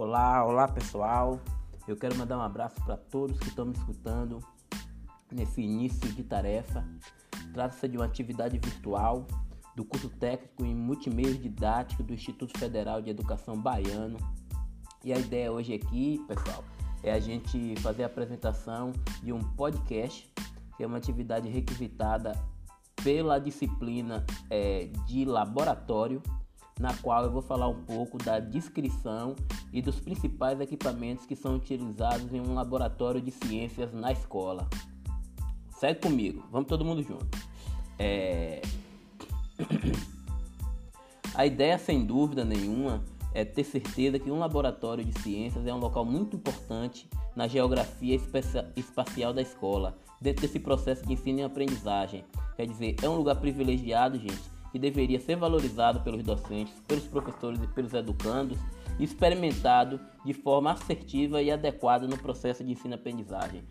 Olá, olá pessoal. Eu quero mandar um abraço para todos que estão me escutando nesse início de tarefa. Trata-se de uma atividade virtual do curso técnico em multimeio didático do Instituto Federal de Educação Baiano. E a ideia hoje aqui, pessoal, é a gente fazer a apresentação de um podcast, que é uma atividade requisitada pela disciplina é, de laboratório na qual eu vou falar um pouco da descrição e dos principais equipamentos que são utilizados em um laboratório de ciências na escola. Segue comigo, vamos todo mundo junto. É... A ideia, sem dúvida nenhuma, é ter certeza que um laboratório de ciências é um local muito importante na geografia espacial da escola, dentro desse processo de ensino e aprendizagem. Quer dizer, é um lugar privilegiado, gente, que deveria ser valorizado pelos docentes, pelos professores e pelos educandos e experimentado de forma assertiva e adequada no processo de ensino-aprendizagem.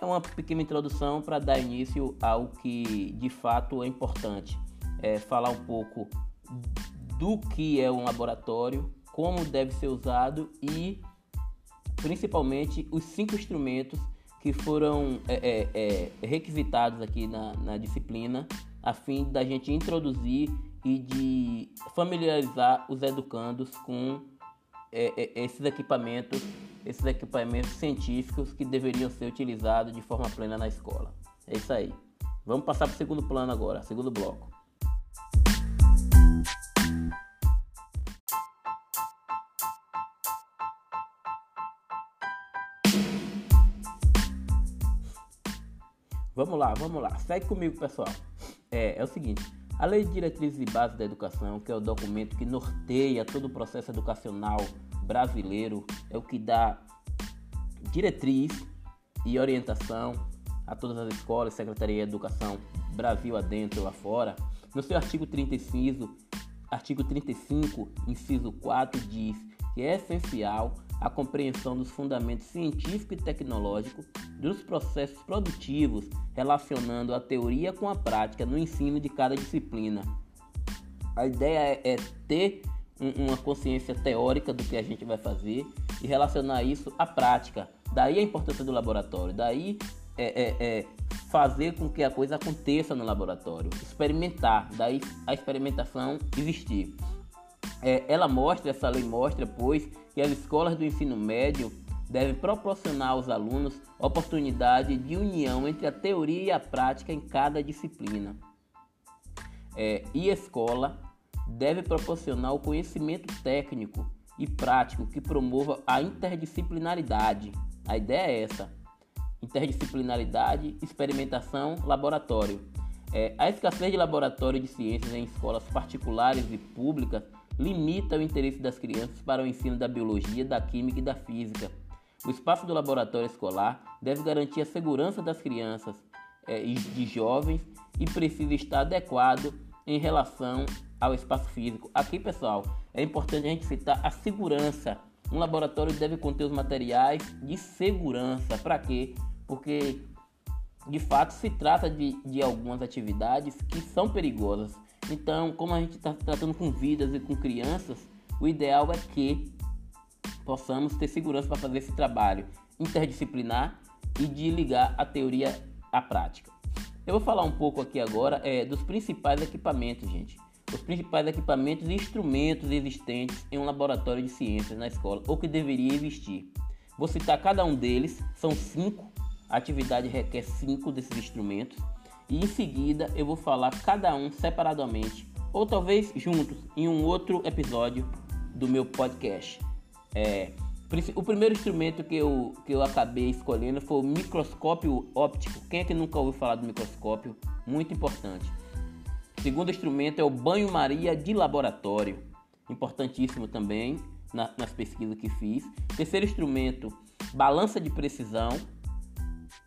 É uma pequena introdução para dar início ao que de fato é importante. É falar um pouco do que é um laboratório, como deve ser usado e principalmente os cinco instrumentos que foram é, é, é, requisitados aqui na, na disciplina a fim da gente introduzir e de familiarizar os educandos com é, é, esses equipamentos, esses equipamentos científicos que deveriam ser utilizados de forma plena na escola. É isso aí. Vamos passar para o segundo plano agora, segundo bloco. Vamos lá, vamos lá. Segue comigo, pessoal é, é o seguinte: a Lei de Diretrizes e Bases da Educação, que é o documento que norteia todo o processo educacional brasileiro, é o que dá diretriz e orientação a todas as escolas, Secretaria de Educação Brasil adentro e lá fora. No seu artigo 35, artigo 35, inciso 4 diz que é essencial a compreensão dos fundamentos científico e tecnológico dos processos produtivos, relacionando a teoria com a prática no ensino de cada disciplina. A ideia é, é ter um, uma consciência teórica do que a gente vai fazer e relacionar isso à prática. Daí a importância do laboratório, daí é, é, é fazer com que a coisa aconteça no laboratório, experimentar, daí a experimentação existir. É, ela mostra, essa lei mostra, pois, que as escolas do ensino médio devem proporcionar aos alunos oportunidade de união entre a teoria e a prática em cada disciplina. É, e escola deve proporcionar o conhecimento técnico e prático que promova a interdisciplinaridade. A ideia é essa: interdisciplinaridade, experimentação, laboratório. É, a escassez de laboratório de ciências em escolas particulares e públicas limita o interesse das crianças para o ensino da biologia, da química e da física. O espaço do laboratório escolar deve garantir a segurança das crianças é, e de jovens e precisa estar adequado em relação ao espaço físico. Aqui, pessoal, é importante a gente citar a segurança. Um laboratório deve conter os materiais de segurança. Para quê? Porque de fato se trata de, de algumas atividades que são perigosas. Então, como a gente está tratando com vidas e com crianças, o ideal é que possamos ter segurança para fazer esse trabalho interdisciplinar e de ligar a teoria à prática. Eu vou falar um pouco aqui agora é, dos principais equipamentos, gente. Os principais equipamentos e instrumentos existentes em um laboratório de ciências na escola, ou que deveria existir. Vou citar cada um deles, são cinco. A atividade requer cinco desses instrumentos e em seguida eu vou falar cada um separadamente ou talvez juntos em um outro episódio do meu podcast. É, o primeiro instrumento que eu, que eu acabei escolhendo foi o microscópio óptico. Quem é que nunca ouviu falar do microscópio? Muito importante. O segundo instrumento é o banho-maria de laboratório, importantíssimo também na, nas pesquisas que fiz. Terceiro instrumento, balança de precisão,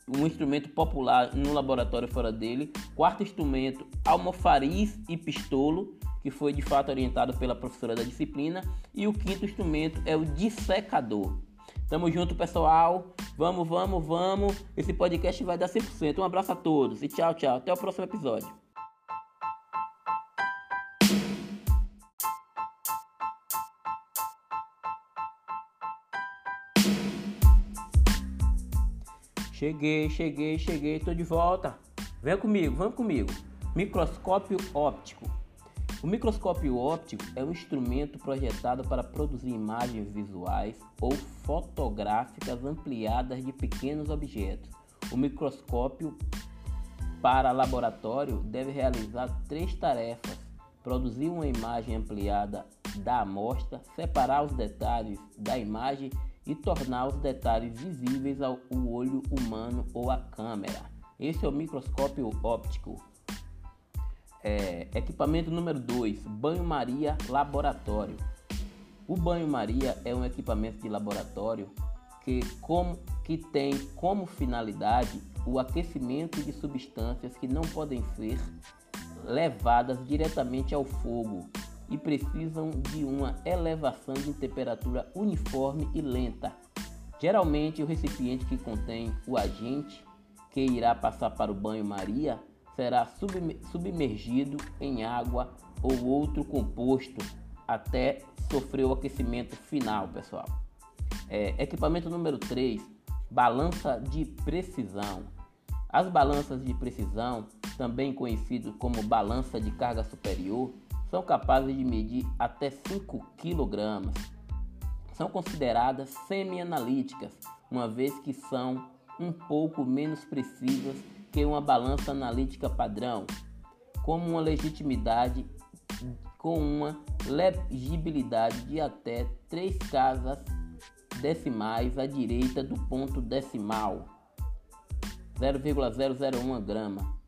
um instrumento popular no laboratório fora dele. Quarto instrumento, almofariz e pistolo, que foi de fato orientado pela professora da disciplina. E o quinto instrumento é o dissecador. Tamo junto, pessoal. Vamos, vamos, vamos. Esse podcast vai dar 100%. Um abraço a todos e tchau, tchau. Até o próximo episódio. Cheguei, cheguei, cheguei, estou de volta. Vem comigo, vamos comigo. Microscópio óptico. O microscópio óptico é um instrumento projetado para produzir imagens visuais ou fotográficas ampliadas de pequenos objetos. O microscópio para laboratório deve realizar três tarefas: produzir uma imagem ampliada da amostra, separar os detalhes da imagem e tornar os detalhes visíveis ao olho humano ou à câmera. Esse é o microscópio óptico. É, equipamento número 2: banho-maria laboratório. O banho-maria é um equipamento de laboratório que, como, que tem como finalidade o aquecimento de substâncias que não podem ser levadas diretamente ao fogo e precisam de uma elevação de temperatura uniforme e lenta. Geralmente, o recipiente que contém o agente que irá passar para o banho-maria será submergido em água ou outro composto até sofrer o aquecimento final, pessoal. É, equipamento número 3, balança de precisão. As balanças de precisão, também conhecidas como balança de carga superior, são capazes de medir até 5 kg. São consideradas semi-analíticas, uma vez que são um pouco menos precisas que uma balança analítica padrão, como uma legitimidade com uma legibilidade de até 3 casas decimais à direita do ponto decimal, 0,001 grama.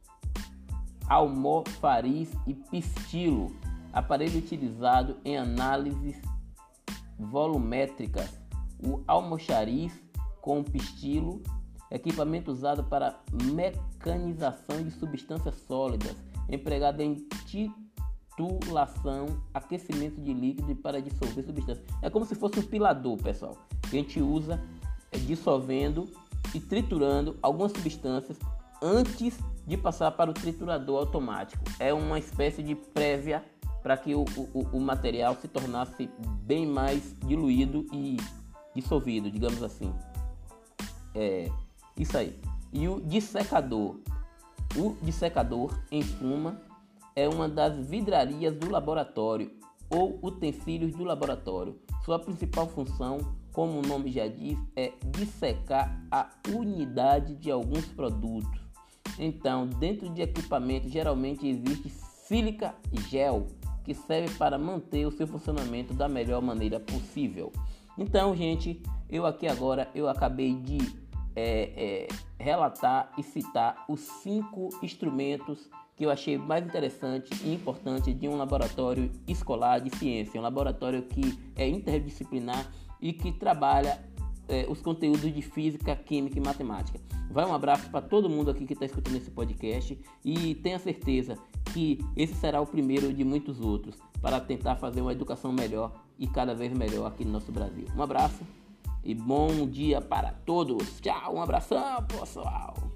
Almofariz e pistilo aparelho utilizado em análises volumétricas, o almoxariz com pistilo, equipamento usado para mecanização de substâncias sólidas, empregado em titulação, aquecimento de líquido para dissolver substâncias. É como se fosse um pilador, pessoal, que a gente usa é, dissolvendo e triturando algumas substâncias antes de passar para o triturador automático. É uma espécie de prévia para que o, o, o material se tornasse bem mais diluído e dissolvido, digamos assim. É isso aí. E o dissecador. O dissecador, em suma, é uma das vidrarias do laboratório ou utensílios do laboratório. Sua principal função, como o nome já diz, é dissecar a unidade de alguns produtos. Então, dentro de equipamento, geralmente existe sílica gel, que serve para manter o seu funcionamento da melhor maneira possível. Então, gente, eu aqui agora eu acabei de é, é, relatar e citar os cinco instrumentos que eu achei mais interessante e importante de um laboratório escolar de ciência, um laboratório que é interdisciplinar e que trabalha é, os conteúdos de física, química e matemática. Vai um abraço para todo mundo aqui que está escutando esse podcast e tenha certeza que esse será o primeiro de muitos outros para tentar fazer uma educação melhor e cada vez melhor aqui no nosso Brasil. Um abraço e bom dia para todos. Tchau, um abração, pessoal.